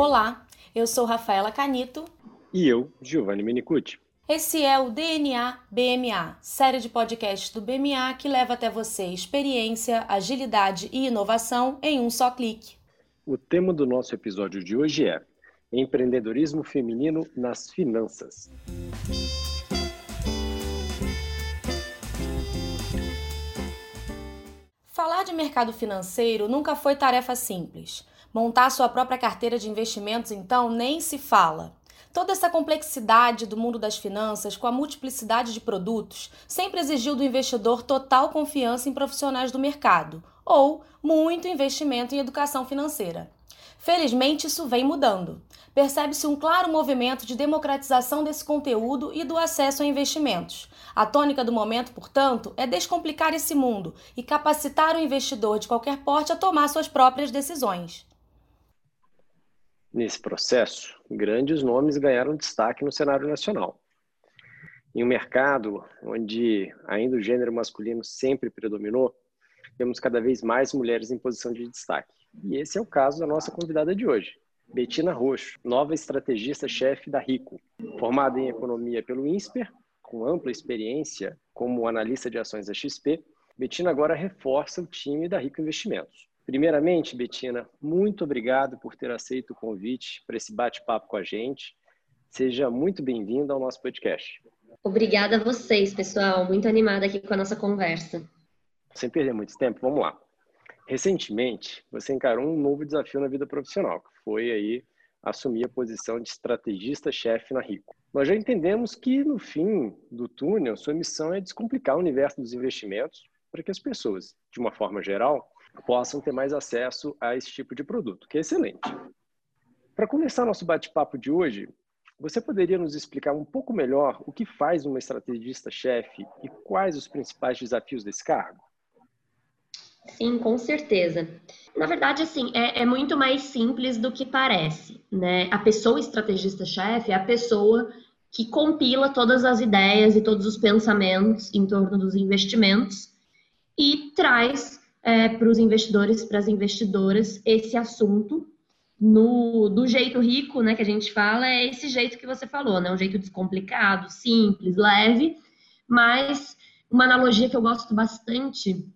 Olá, eu sou Rafaela Canito. E eu, Giovanni Menicucci. Esse é o DNA BMA, série de podcasts do BMA que leva até você experiência, agilidade e inovação em um só clique. O tema do nosso episódio de hoje é Empreendedorismo Feminino nas Finanças. Falar de mercado financeiro nunca foi tarefa simples. Montar sua própria carteira de investimentos, então, nem se fala. Toda essa complexidade do mundo das finanças, com a multiplicidade de produtos, sempre exigiu do investidor total confiança em profissionais do mercado ou muito investimento em educação financeira. Felizmente, isso vem mudando. Percebe-se um claro movimento de democratização desse conteúdo e do acesso a investimentos. A tônica do momento, portanto, é descomplicar esse mundo e capacitar o investidor de qualquer porte a tomar suas próprias decisões. Nesse processo, grandes nomes ganharam destaque no cenário nacional. Em um mercado onde ainda o gênero masculino sempre predominou, temos cada vez mais mulheres em posição de destaque. E esse é o caso da nossa convidada de hoje, Betina Roxo, nova estrategista-chefe da Rico. Formada em economia pelo INSPER, com ampla experiência como analista de ações da XP, Betina agora reforça o time da Rico Investimentos. Primeiramente, Betina, muito obrigado por ter aceito o convite para esse bate-papo com a gente. Seja muito bem-vinda ao nosso podcast. Obrigada a vocês, pessoal. Muito animada aqui com a nossa conversa. Sem perder muito tempo, vamos lá. Recentemente, você encarou um novo desafio na vida profissional, que foi aí assumir a posição de estrategista-chefe na Rico. Nós já entendemos que, no fim do túnel, sua missão é descomplicar o universo dos investimentos para que as pessoas, de uma forma geral, possam ter mais acesso a esse tipo de produto, que é excelente. Para começar nosso bate-papo de hoje, você poderia nos explicar um pouco melhor o que faz uma estrategista-chefe e quais os principais desafios desse cargo? Sim, com certeza. Na verdade, assim, é, é muito mais simples do que parece, né? A pessoa estrategista-chefe é a pessoa que compila todas as ideias e todos os pensamentos em torno dos investimentos e traz é, para os investidores, para as investidoras, esse assunto no, do jeito rico, né, que a gente fala, é esse jeito que você falou, né, um jeito descomplicado, simples, leve, mas uma analogia que eu gosto bastante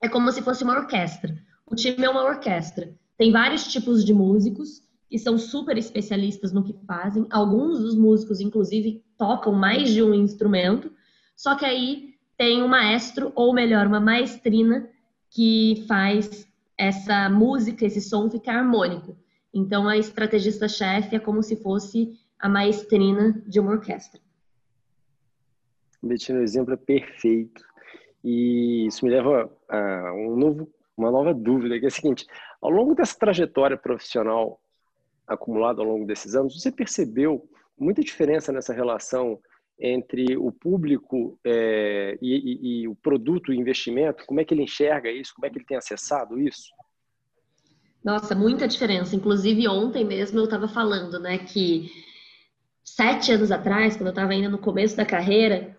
é como se fosse uma orquestra. O time é uma orquestra. Tem vários tipos de músicos que são super especialistas no que fazem. Alguns dos músicos, inclusive, tocam mais de um instrumento. Só que aí tem um maestro, ou melhor, uma maestrina, que faz essa música, esse som ficar harmônico. Então, a estrategista-chefe é como se fosse a maestrina de uma orquestra. Betina, o exemplo é perfeito. E isso me leva a um novo, uma nova dúvida, que é a seguinte: ao longo dessa trajetória profissional acumulada ao longo desses anos, você percebeu muita diferença nessa relação entre o público é, e, e, e, o produto, o investimento? Como é que ele enxerga isso? Como é que ele tem acessado isso? Nossa, muita diferença. Inclusive, ontem mesmo eu estava falando, né, que sete anos atrás, quando eu estava ainda no começo da carreira,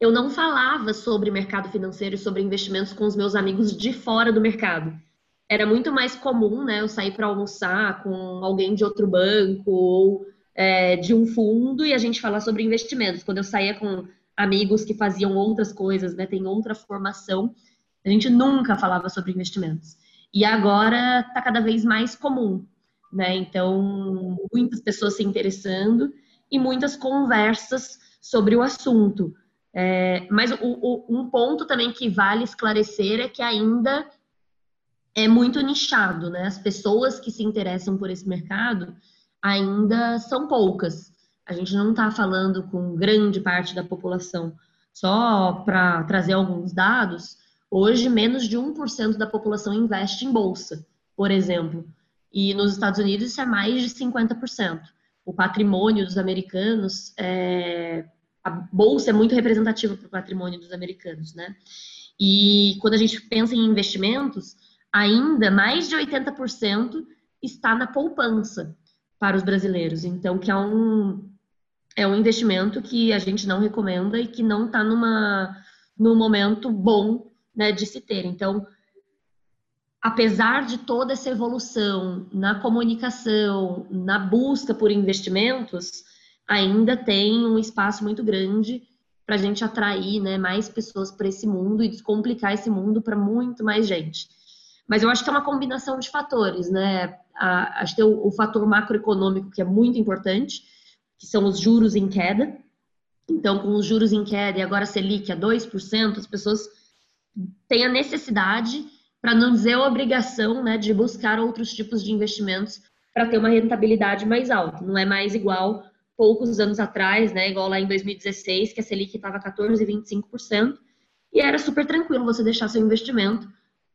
eu não falava sobre mercado financeiro e sobre investimentos com os meus amigos de fora do mercado. Era muito mais comum, né, eu sair para almoçar com alguém de outro banco ou é, de um fundo e a gente falar sobre investimentos. Quando eu saía com amigos que faziam outras coisas, né, tem outra formação, a gente nunca falava sobre investimentos. E agora está cada vez mais comum, né? Então, muitas pessoas se interessando e muitas conversas sobre o assunto. É, mas o, o, um ponto também que vale esclarecer é que ainda é muito nichado, né? As pessoas que se interessam por esse mercado ainda são poucas. A gente não está falando com grande parte da população. Só para trazer alguns dados, hoje menos de 1% da população investe em bolsa, por exemplo. E nos Estados Unidos isso é mais de 50%. O patrimônio dos americanos, é... a bolsa é muito representativa para o patrimônio dos americanos, né? E quando a gente pensa em investimentos, ainda mais de 80% está na poupança para os brasileiros. Então, que é um, é um investimento que a gente não recomenda e que não está numa num momento bom né, de se ter. Então, apesar de toda essa evolução na comunicação, na busca por investimentos, ainda tem um espaço muito grande para a gente atrair né, mais pessoas para esse mundo e descomplicar esse mundo para muito mais gente. Mas eu acho que é uma combinação de fatores, né? A, acho que tem o, o fator macroeconômico que é muito importante, que são os juros em queda. Então, com os juros em queda e agora a Selic a 2%, as pessoas têm a necessidade para não dizer a obrigação né, de buscar outros tipos de investimentos para ter uma rentabilidade mais alta. Não é mais igual poucos anos atrás, né, igual lá em 2016, que a Selic estava 14,25%, e era super tranquilo você deixar seu investimento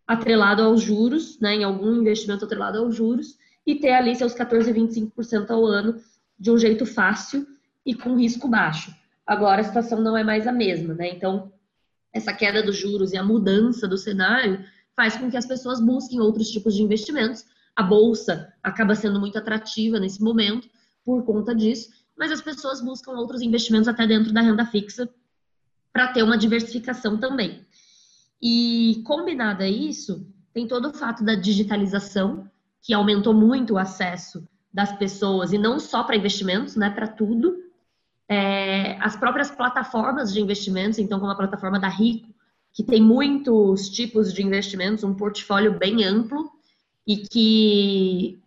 atrelado aos juros, né, em algum investimento atrelado aos juros, e ter ali seus 14,25% ao ano de um jeito fácil e com risco baixo. Agora a situação não é mais a mesma, né? Então, essa queda dos juros e a mudança do cenário faz com que as pessoas busquem outros tipos de investimentos. A bolsa acaba sendo muito atrativa nesse momento por conta disso, mas as pessoas buscam outros investimentos até dentro da renda fixa para ter uma diversificação também. E combinado a isso, tem todo o fato da digitalização, que aumentou muito o acesso das pessoas, e não só para investimentos, né, para tudo. É, as próprias plataformas de investimentos, então, como a plataforma da Rico, que tem muitos tipos de investimentos, um portfólio bem amplo e que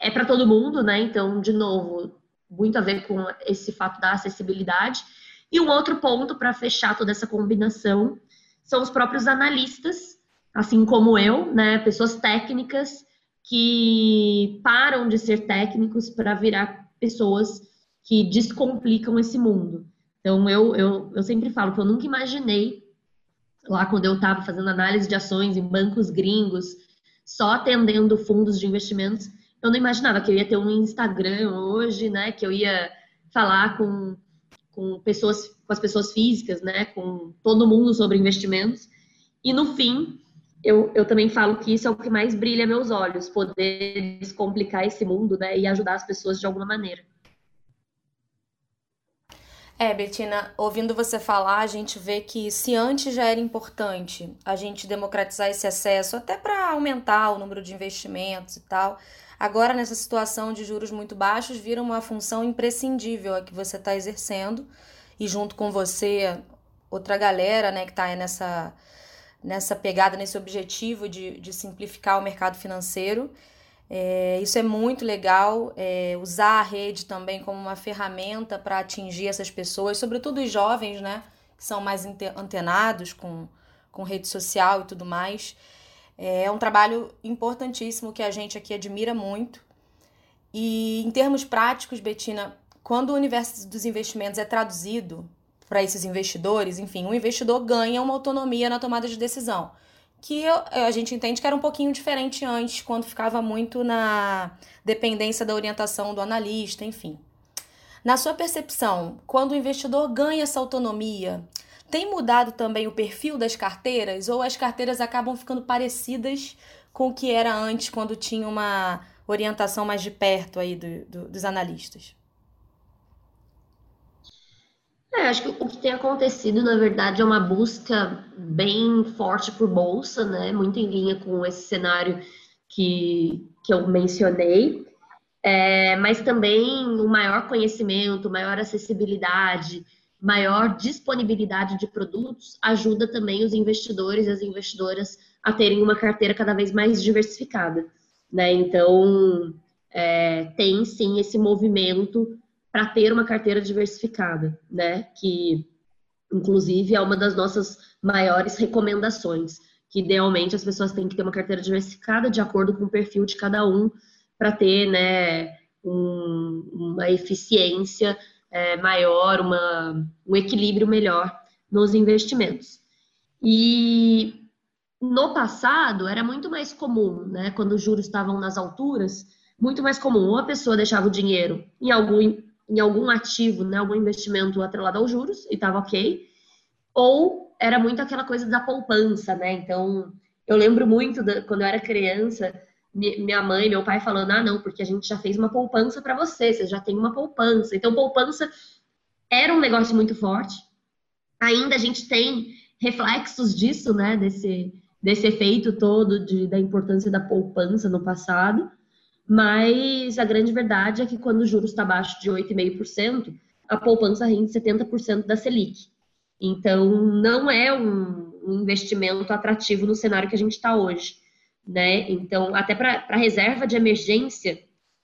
é para todo mundo, né? Então, de novo, muito a ver com esse fato da acessibilidade. E um outro ponto para fechar toda essa combinação são os próprios analistas, assim como eu, né? Pessoas técnicas que param de ser técnicos para virar pessoas que descomplicam esse mundo. Então, eu, eu, eu sempre falo que eu nunca imaginei lá quando eu estava fazendo análise de ações em bancos gringos, só atendendo fundos de investimentos, eu não imaginava que eu ia ter um Instagram hoje, né? Que eu ia falar com, com pessoas, com as pessoas físicas, né? Com todo mundo sobre investimentos. E no fim, eu, eu também falo que isso é o que mais brilha meus olhos, poder descomplicar esse mundo, né? E ajudar as pessoas de alguma maneira. É, Betina, ouvindo você falar, a gente vê que se antes já era importante a gente democratizar esse acesso, até para aumentar o número de investimentos e tal, agora nessa situação de juros muito baixos, vira uma função imprescindível a que você está exercendo, e junto com você, outra galera né, que está nessa, nessa pegada, nesse objetivo de, de simplificar o mercado financeiro. É, isso é muito legal, é, usar a rede também como uma ferramenta para atingir essas pessoas, sobretudo os jovens, né? Que são mais antenados com, com rede social e tudo mais. É, é um trabalho importantíssimo que a gente aqui admira muito. E em termos práticos, Betina, quando o universo dos investimentos é traduzido para esses investidores, enfim, o investidor ganha uma autonomia na tomada de decisão que a gente entende que era um pouquinho diferente antes, quando ficava muito na dependência da orientação do analista, enfim. Na sua percepção, quando o investidor ganha essa autonomia, tem mudado também o perfil das carteiras ou as carteiras acabam ficando parecidas com o que era antes, quando tinha uma orientação mais de perto aí do, do, dos analistas? É, acho que o que tem acontecido, na verdade, é uma busca bem forte por bolsa, né? Muito em linha com esse cenário que, que eu mencionei. É, mas também o maior conhecimento, maior acessibilidade, maior disponibilidade de produtos ajuda também os investidores e as investidoras a terem uma carteira cada vez mais diversificada, né? Então, é, tem sim esse movimento para ter uma carteira diversificada, né? Que inclusive é uma das nossas maiores recomendações, que idealmente as pessoas têm que ter uma carteira diversificada de acordo com o perfil de cada um para ter, né, um, uma eficiência é, maior, uma, um equilíbrio melhor nos investimentos. E no passado era muito mais comum, né, quando os juros estavam nas alturas, muito mais comum ou a pessoa deixava o dinheiro em algum em algum ativo, né, algum investimento atrelado aos juros, e estava ok, ou era muito aquela coisa da poupança, né? Então, eu lembro muito de, quando eu era criança, minha mãe, meu pai falando: ah, não, porque a gente já fez uma poupança para você, você já tem uma poupança. Então, poupança era um negócio muito forte. Ainda a gente tem reflexos disso, né? Desse, desse efeito todo de, da importância da poupança no passado, mas a grande verdade é que quando o juros está abaixo de 8,5%, a poupança rende 70% da Selic. Então, não é um, um investimento atrativo no cenário que a gente está hoje. Né? Então, até para a reserva de emergência,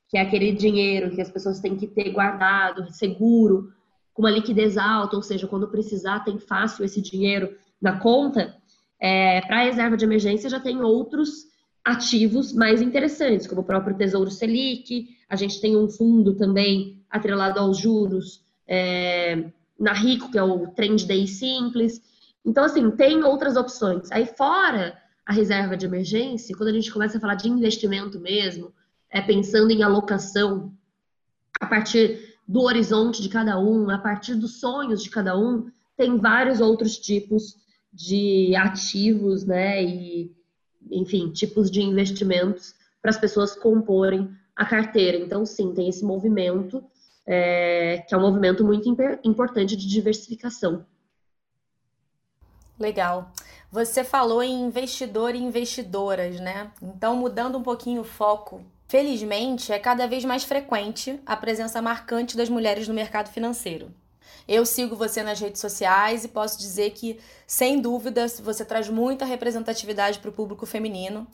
que é aquele dinheiro que as pessoas têm que ter guardado, seguro, com uma liquidez alta, ou seja, quando precisar, tem fácil esse dinheiro na conta. É, para a reserva de emergência já tem outros ativos mais interessantes, como o próprio Tesouro Selic, a gente tem um fundo também atrelado aos juros é, na Rico, que é o Trend Day Simples. Então, assim, tem outras opções. Aí, fora a reserva de emergência, quando a gente começa a falar de investimento mesmo, é pensando em alocação a partir do horizonte de cada um, a partir dos sonhos de cada um, tem vários outros tipos de ativos, né? E, enfim, tipos de investimentos para as pessoas comporem a carteira. Então, sim, tem esse movimento, é, que é um movimento muito importante de diversificação. Legal. Você falou em investidor e investidoras, né? Então, mudando um pouquinho o foco, felizmente é cada vez mais frequente a presença marcante das mulheres no mercado financeiro. Eu sigo você nas redes sociais e posso dizer que, sem dúvida, você traz muita representatividade para o público feminino.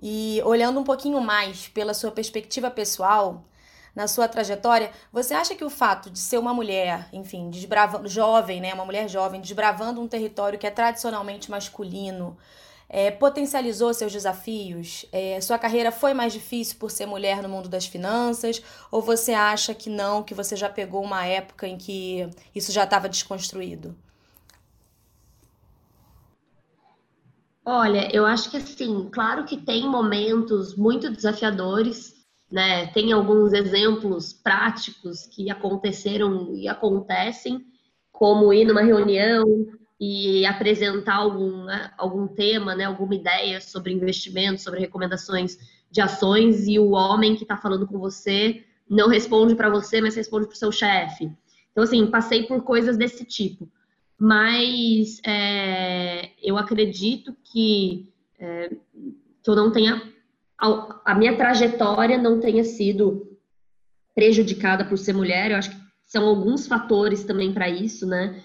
E olhando um pouquinho mais pela sua perspectiva pessoal, na sua trajetória, você acha que o fato de ser uma mulher, enfim, desbravando, jovem, né, uma mulher jovem, desbravando um território que é tradicionalmente masculino, é, potencializou seus desafios? É, sua carreira foi mais difícil por ser mulher no mundo das finanças? Ou você acha que não, que você já pegou uma época em que isso já estava desconstruído? Olha, eu acho que assim, claro que tem momentos muito desafiadores né? Tem alguns exemplos práticos que aconteceram e acontecem, como ir numa reunião e apresentar algum, né, algum tema, né, alguma ideia sobre investimento, sobre recomendações de ações, e o homem que está falando com você não responde para você, mas responde para o seu chefe. Então, assim, passei por coisas desse tipo. Mas é, eu acredito que, é, que eu não tenha a, minha trajetória não tenha sido prejudicada por ser mulher. Eu acho que são alguns fatores também para isso, né?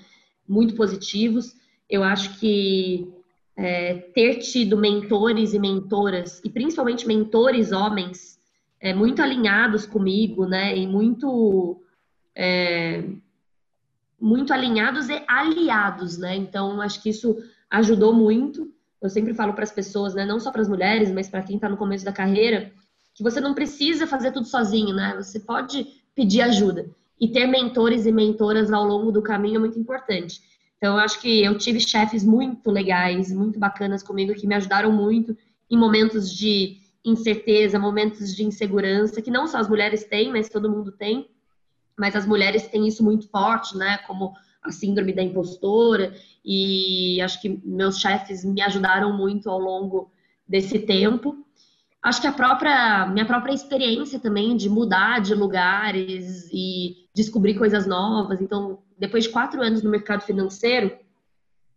Muito positivos. Eu acho que é, ter tido mentores e mentoras, e principalmente mentores homens, é, muito alinhados comigo, né? E muito. É, muito alinhados e aliados, né? Então, acho que isso ajudou muito eu sempre falo para as pessoas, né, não só para as mulheres, mas para quem está no começo da carreira, que você não precisa fazer tudo sozinho, né? Você pode pedir ajuda. E ter mentores e mentoras ao longo do caminho é muito importante. Então, eu acho que eu tive chefes muito legais, muito bacanas comigo, que me ajudaram muito em momentos de incerteza, momentos de insegurança, que não só as mulheres têm, mas todo mundo tem. Mas as mulheres têm isso muito forte, né? Como a síndrome da impostora, e acho que meus chefes me ajudaram muito ao longo desse tempo. Acho que a própria minha própria experiência também de mudar de lugares e descobrir coisas novas. Então, depois de quatro anos no mercado financeiro,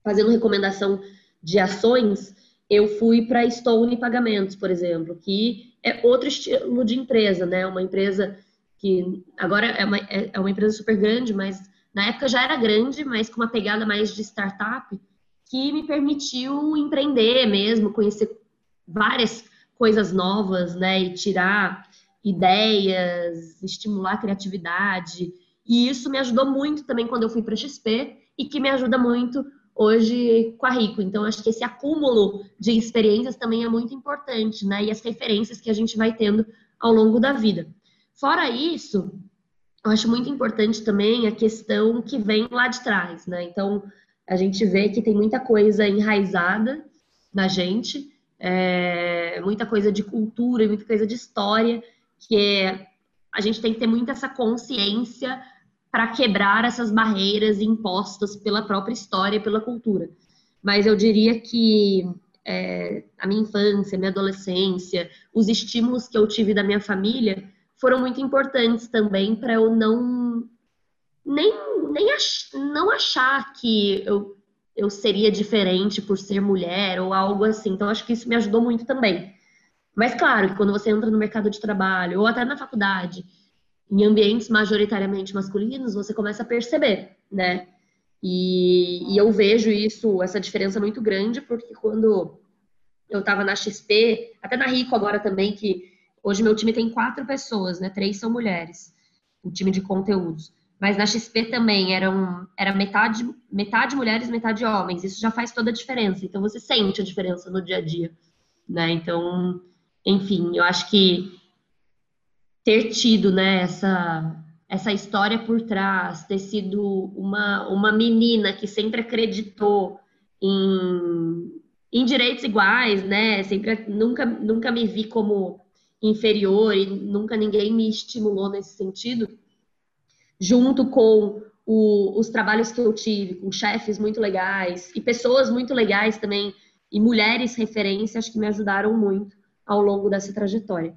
fazendo recomendação de ações, eu fui para Stone Pagamentos, por exemplo, que é outro estilo de empresa, né? Uma empresa que agora é uma, é, é uma empresa super grande, mas na época já era grande, mas com uma pegada mais de startup, que me permitiu empreender mesmo, conhecer várias coisas novas, né? E tirar ideias, estimular a criatividade. E isso me ajudou muito também quando eu fui para a XP e que me ajuda muito hoje com a Rico. Então, acho que esse acúmulo de experiências também é muito importante, né? E as referências que a gente vai tendo ao longo da vida. Fora isso, eu acho muito importante também a questão que vem lá de trás, né? Então, a gente vê que tem muita coisa enraizada na gente, é, muita coisa de cultura, muita coisa de história, que é, a gente tem que ter muito essa consciência para quebrar essas barreiras impostas pela própria história e pela cultura. Mas eu diria que é, a minha infância, minha adolescência, os estímulos que eu tive da minha família foram muito importantes também para eu não nem, nem ach, não achar que eu eu seria diferente por ser mulher ou algo assim. Então, acho que isso me ajudou muito também. Mas, claro, que quando você entra no mercado de trabalho ou até na faculdade, em ambientes majoritariamente masculinos, você começa a perceber, né? E, e eu vejo isso, essa diferença muito grande, porque quando eu estava na XP, até na Rico agora também, que hoje meu time tem quatro pessoas, né? Três são mulheres, o time de conteúdos. Mas na XP também eram, era metade, metade mulheres, metade homens. Isso já faz toda a diferença. Então você sente a diferença no dia a dia, né? Então, enfim, eu acho que ter tido, né, essa essa história por trás, ter sido uma, uma menina que sempre acreditou em, em direitos iguais, né? Sempre nunca nunca me vi como inferior e nunca ninguém me estimulou nesse sentido junto com o, os trabalhos que eu tive, com chefes muito legais e pessoas muito legais também, e mulheres referência, acho que me ajudaram muito ao longo dessa trajetória.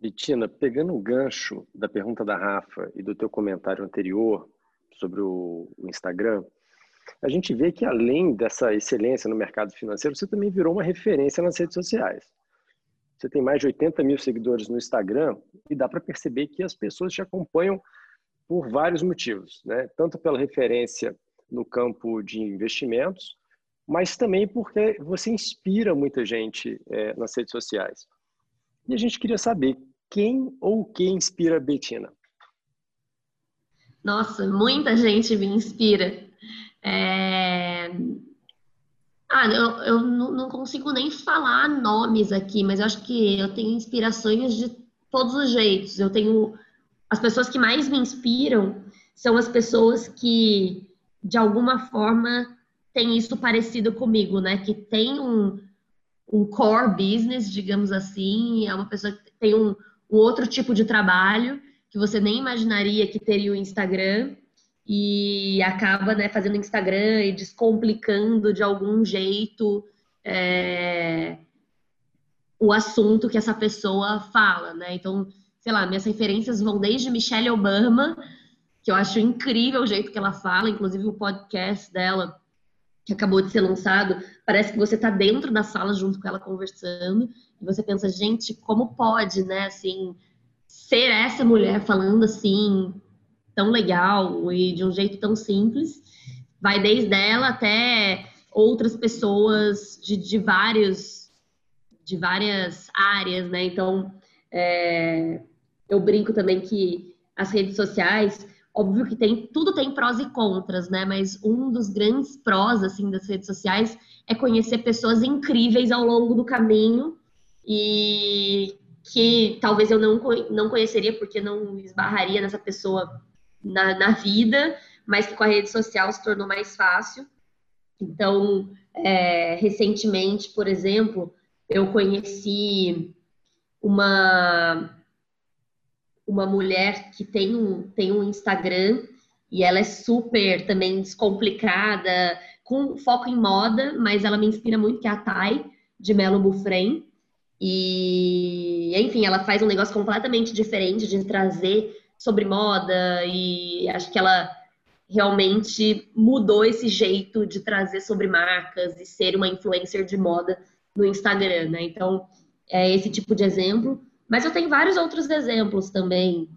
Betina, pegando o gancho da pergunta da Rafa e do teu comentário anterior sobre o Instagram, a gente vê que além dessa excelência no mercado financeiro, você também virou uma referência nas redes sociais. Você tem mais de 80 mil seguidores no Instagram e dá para perceber que as pessoas te acompanham por vários motivos, né? Tanto pela referência no campo de investimentos, mas também porque você inspira muita gente é, nas redes sociais. E a gente queria saber quem ou o que inspira a Betina. Nossa, muita gente me inspira. É... Ah, eu, eu não consigo nem falar nomes aqui, mas eu acho que eu tenho inspirações de todos os jeitos. Eu tenho. As pessoas que mais me inspiram são as pessoas que, de alguma forma, têm isso parecido comigo, né? Que tem um, um core business, digamos assim, é uma pessoa que tem um, um outro tipo de trabalho que você nem imaginaria que teria o Instagram e acaba né, fazendo Instagram e descomplicando de algum jeito é, o assunto que essa pessoa fala, né? Então, sei lá, minhas referências vão desde Michelle Obama, que eu acho incrível o jeito que ela fala, inclusive o podcast dela, que acabou de ser lançado, parece que você está dentro da sala junto com ela conversando, e você pensa, gente, como pode, né, assim, ser essa mulher falando assim, tão legal e de um jeito tão simples. Vai desde ela até outras pessoas de, de vários de várias áreas, né? Então, é, eu brinco também que as redes sociais, óbvio que tem tudo tem prós e contras, né? Mas um dos grandes prós assim das redes sociais é conhecer pessoas incríveis ao longo do caminho e que talvez eu não, não conheceria porque não esbarraria nessa pessoa na, na vida, mas que com a rede social se tornou mais fácil. Então, é, recentemente, por exemplo, eu conheci uma uma mulher que tem um, tem um Instagram e ela é super também descomplicada, com foco em moda, mas ela me inspira muito, que é a Thay, de Melo Bufren. E, enfim, ela faz um negócio completamente diferente de trazer sobre moda e acho que ela realmente mudou esse jeito de trazer sobre marcas e ser uma influencer de moda no Instagram, né? Então, é esse tipo de exemplo. Mas eu tenho vários outros exemplos também.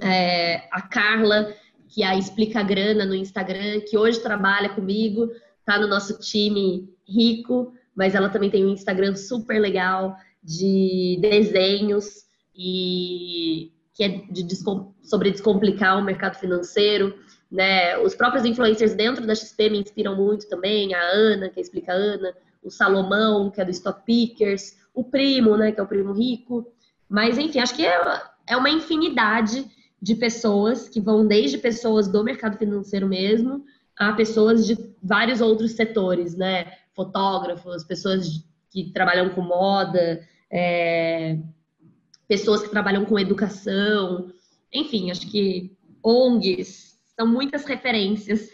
É, a Carla, que é a Explica Grana no Instagram, que hoje trabalha comigo, tá no nosso time rico, mas ela também tem um Instagram super legal de desenhos e que é de, sobre descomplicar o mercado financeiro. Né? Os próprios influencers dentro da XP me inspiram muito também, a Ana, que explica a Ana, o Salomão, que é do Stock Pickers, o Primo, né, que é o Primo Rico. Mas, enfim, acho que é, é uma infinidade de pessoas que vão desde pessoas do mercado financeiro mesmo a pessoas de vários outros setores, né? Fotógrafos, pessoas que trabalham com moda, é, pessoas que trabalham com educação, enfim, acho que ONGs, são muitas referências.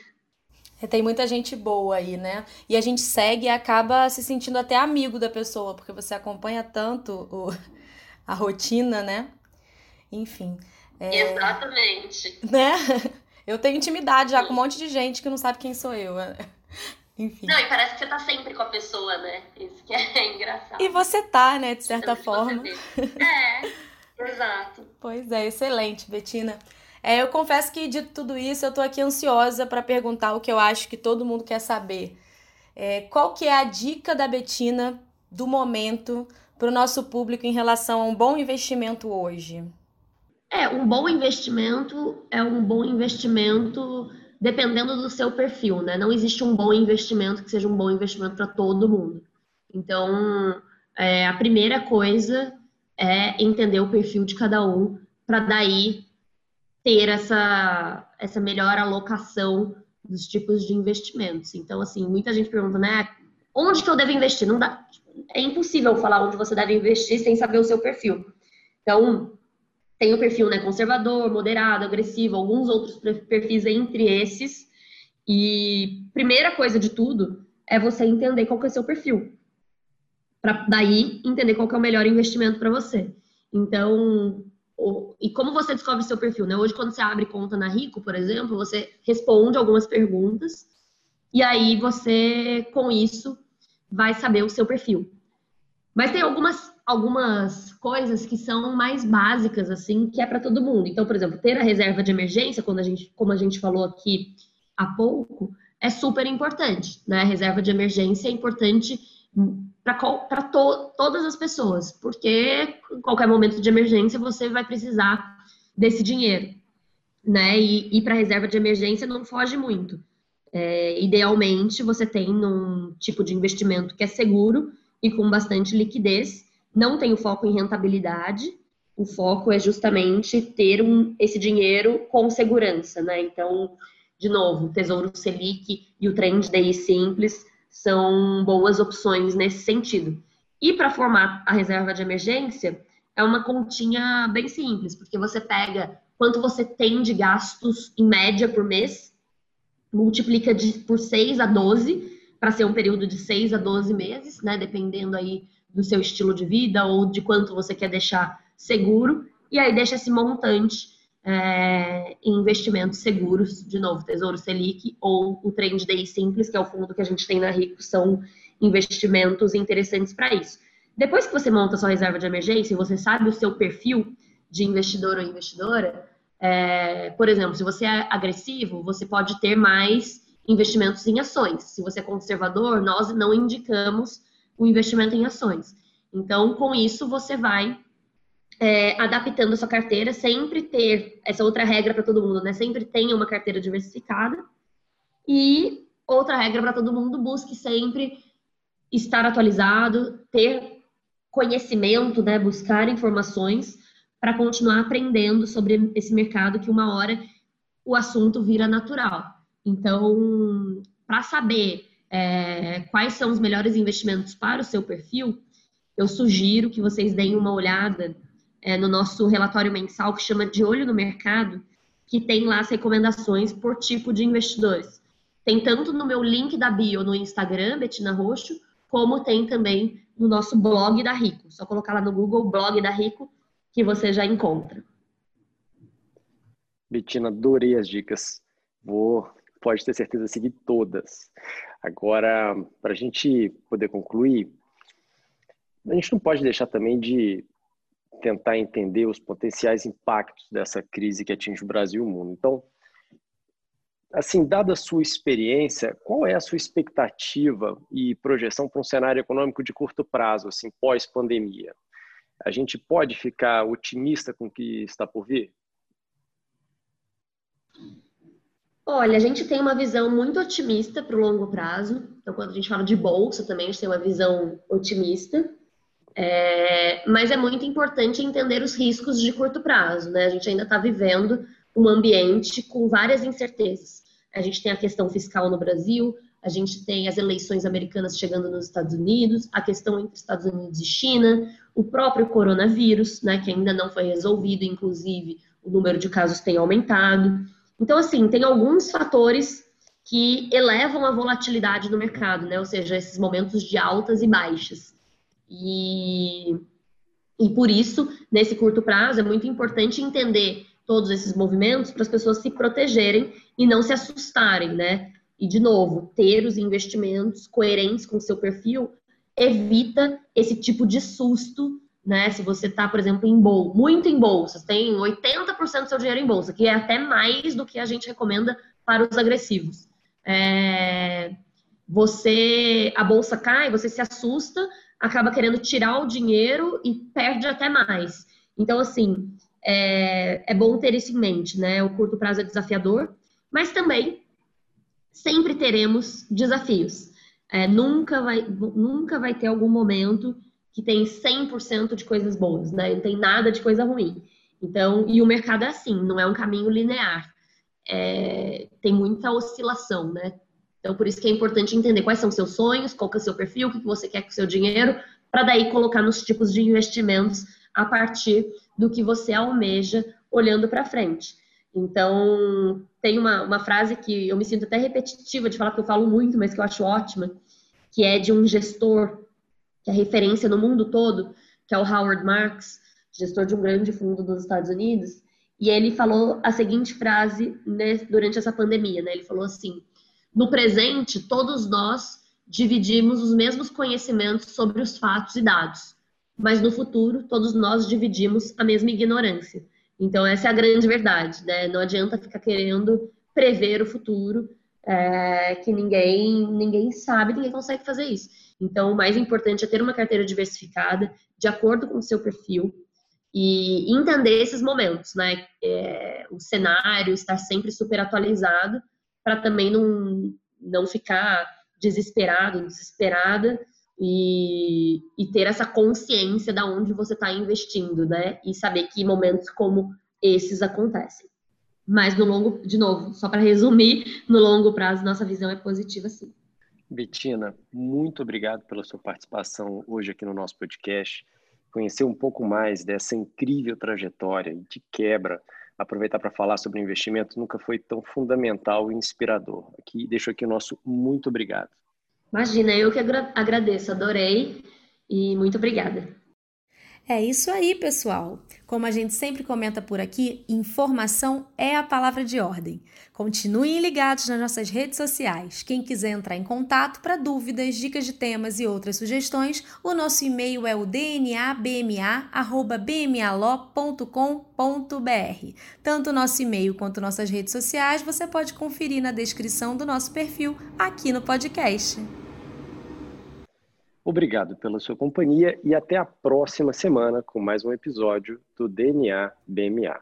É, tem muita gente boa aí, né? E a gente segue e acaba se sentindo até amigo da pessoa, porque você acompanha tanto o, a rotina, né? Enfim. É... Exatamente. Né? Eu tenho intimidade já com um monte de gente que não sabe quem sou eu. Enfim. Não, e parece que você tá sempre com a pessoa, né? Isso que é engraçado. E você tá, né, de certa forma. É, exato. Pois é, excelente, Betina. É, eu confesso que, dito tudo isso, eu tô aqui ansiosa para perguntar o que eu acho que todo mundo quer saber. É, qual que é a dica da Betina do momento para o nosso público em relação a um bom investimento hoje? É, um bom investimento é um bom investimento dependendo do seu perfil, né? Não existe um bom investimento que seja um bom investimento para todo mundo. Então, é, a primeira coisa é entender o perfil de cada um, para daí ter essa, essa melhor alocação dos tipos de investimentos. Então, assim, muita gente pergunta, né? Onde que eu devo investir? Não dá, é impossível falar onde você deve investir sem saber o seu perfil. Então, tem o perfil né, conservador, moderado, agressivo, alguns outros perfis entre esses. E primeira coisa de tudo é você entender qual que é o seu perfil. Para daí entender qual que é o melhor investimento para você. Então, o, e como você descobre seu perfil, né? Hoje, quando você abre conta na Rico, por exemplo, você responde algumas perguntas e aí você, com isso, vai saber o seu perfil. Mas tem algumas algumas coisas que são mais básicas, assim, que é para todo mundo. Então, por exemplo, ter a reserva de emergência, quando a gente, como a gente falou aqui há pouco, é super importante, né? A reserva de emergência é importante para to, todas as pessoas, porque em qualquer momento de emergência você vai precisar desse dinheiro, né? E ir para a reserva de emergência não foge muito. É, idealmente, você tem um tipo de investimento que é seguro e com bastante liquidez, não tem o foco em rentabilidade, o foco é justamente ter um, esse dinheiro com segurança, né? Então, de novo, o Tesouro Selic e o Trend Day Simples são boas opções nesse sentido. E para formar a reserva de emergência, é uma continha bem simples, porque você pega quanto você tem de gastos em média por mês, multiplica de, por 6 a 12, para ser um período de 6 a 12 meses, né? Dependendo aí do seu estilo de vida ou de quanto você quer deixar seguro, e aí deixa esse montante é, em investimentos seguros, de novo, Tesouro Selic ou o Trend Day Simples, que é o fundo que a gente tem na Rico, são investimentos interessantes para isso. Depois que você monta sua reserva de emergência, você sabe o seu perfil de investidor ou investidora, é, por exemplo, se você é agressivo, você pode ter mais investimentos em ações. Se você é conservador, nós não indicamos o investimento em ações. Então, com isso, você vai é, adaptando a sua carteira, sempre ter essa outra regra para todo mundo, né? Sempre tenha uma carteira diversificada. E outra regra para todo mundo, busque sempre estar atualizado, ter conhecimento, né? Buscar informações para continuar aprendendo sobre esse mercado que uma hora o assunto vira natural. Então, para saber é, quais são os melhores investimentos para o seu perfil, eu sugiro que vocês deem uma olhada é, no nosso relatório mensal que chama De Olho no Mercado, que tem lá as recomendações por tipo de investidores. Tem tanto no meu link da bio no Instagram, Betina Roxo, como tem também no nosso blog da Rico. Só colocar lá no Google blog da Rico que você já encontra. Betina, adorei as dicas. Vou pode ter certeza seguir todas. Agora, para a gente poder concluir, a gente não pode deixar também de tentar entender os potenciais impactos dessa crise que atinge o Brasil e o mundo. Então, assim, dada a sua experiência, qual é a sua expectativa e projeção para um cenário econômico de curto prazo, assim, pós-pandemia? A gente pode ficar otimista com o que está por vir? Olha, a gente tem uma visão muito otimista para o longo prazo. Então, quando a gente fala de bolsa, também a gente tem uma visão otimista. É, mas é muito importante entender os riscos de curto prazo, né? A gente ainda está vivendo um ambiente com várias incertezas. A gente tem a questão fiscal no Brasil, a gente tem as eleições americanas chegando nos Estados Unidos, a questão entre Estados Unidos e China, o próprio coronavírus, né, que ainda não foi resolvido, inclusive o número de casos tem aumentado. Então, assim, tem alguns fatores que elevam a volatilidade do mercado, né? Ou seja, esses momentos de altas e baixas. E, e por isso, nesse curto prazo, é muito importante entender todos esses movimentos para as pessoas se protegerem e não se assustarem, né? E, de novo, ter os investimentos coerentes com o seu perfil evita esse tipo de susto, né? Se você está, por exemplo, em bolsa, muito em bolsas, tem 80% do seu dinheiro em bolsa, que é até mais do que a gente recomenda para os agressivos. É... Você, a bolsa cai, você se assusta, acaba querendo tirar o dinheiro e perde até mais. Então, assim, é, é bom ter isso em mente, né? O curto prazo é desafiador, mas também sempre teremos desafios. É, nunca, vai, nunca vai ter algum momento que tem 100% de coisas boas, né? Não tem nada de coisa ruim. Então, e o mercado é assim, não é um caminho linear. É, tem muita oscilação, né? Então, por isso que é importante entender quais são seus sonhos, qual é o seu perfil, o que você quer com o seu dinheiro, para daí colocar nos tipos de investimentos a partir do que você almeja olhando para frente. Então, tem uma, uma frase que eu me sinto até repetitiva de falar, que eu falo muito, mas que eu acho ótima, que é de um gestor, que é referência no mundo todo, que é o Howard Marks, gestor de um grande fundo dos Estados Unidos, e ele falou a seguinte frase né, durante essa pandemia, né? Ele falou assim: no presente, todos nós dividimos os mesmos conhecimentos sobre os fatos e dados, mas no futuro, todos nós dividimos a mesma ignorância. Então, essa é a grande verdade, né? Não adianta ficar querendo prever o futuro, é, que ninguém, ninguém sabe, ninguém consegue fazer isso. Então, o mais importante é ter uma carteira diversificada, de acordo com o seu perfil, e entender esses momentos, né? É, o cenário estar sempre super atualizado, para também não, não ficar desesperado, desesperada, e, e ter essa consciência da onde você está investindo, né? E saber que momentos como esses acontecem. Mas no longo, de novo, só para resumir, no longo prazo nossa visão é positiva sim. Betina, muito obrigado pela sua participação hoje aqui no nosso podcast. Conhecer um pouco mais dessa incrível trajetória de quebra, aproveitar para falar sobre investimento nunca foi tão fundamental e inspirador. Aqui deixo aqui o nosso muito obrigado. Imagina, eu que agradeço, adorei e muito obrigada. É isso aí, pessoal. Como a gente sempre comenta por aqui, informação é a palavra de ordem. Continuem ligados nas nossas redes sociais. Quem quiser entrar em contato para dúvidas, dicas de temas e outras sugestões, o nosso e-mail é o dnabma@bmalo.com.br. Tanto o nosso e-mail quanto nossas redes sociais você pode conferir na descrição do nosso perfil aqui no podcast. Obrigado pela sua companhia e até a próxima semana com mais um episódio do DNA BMA.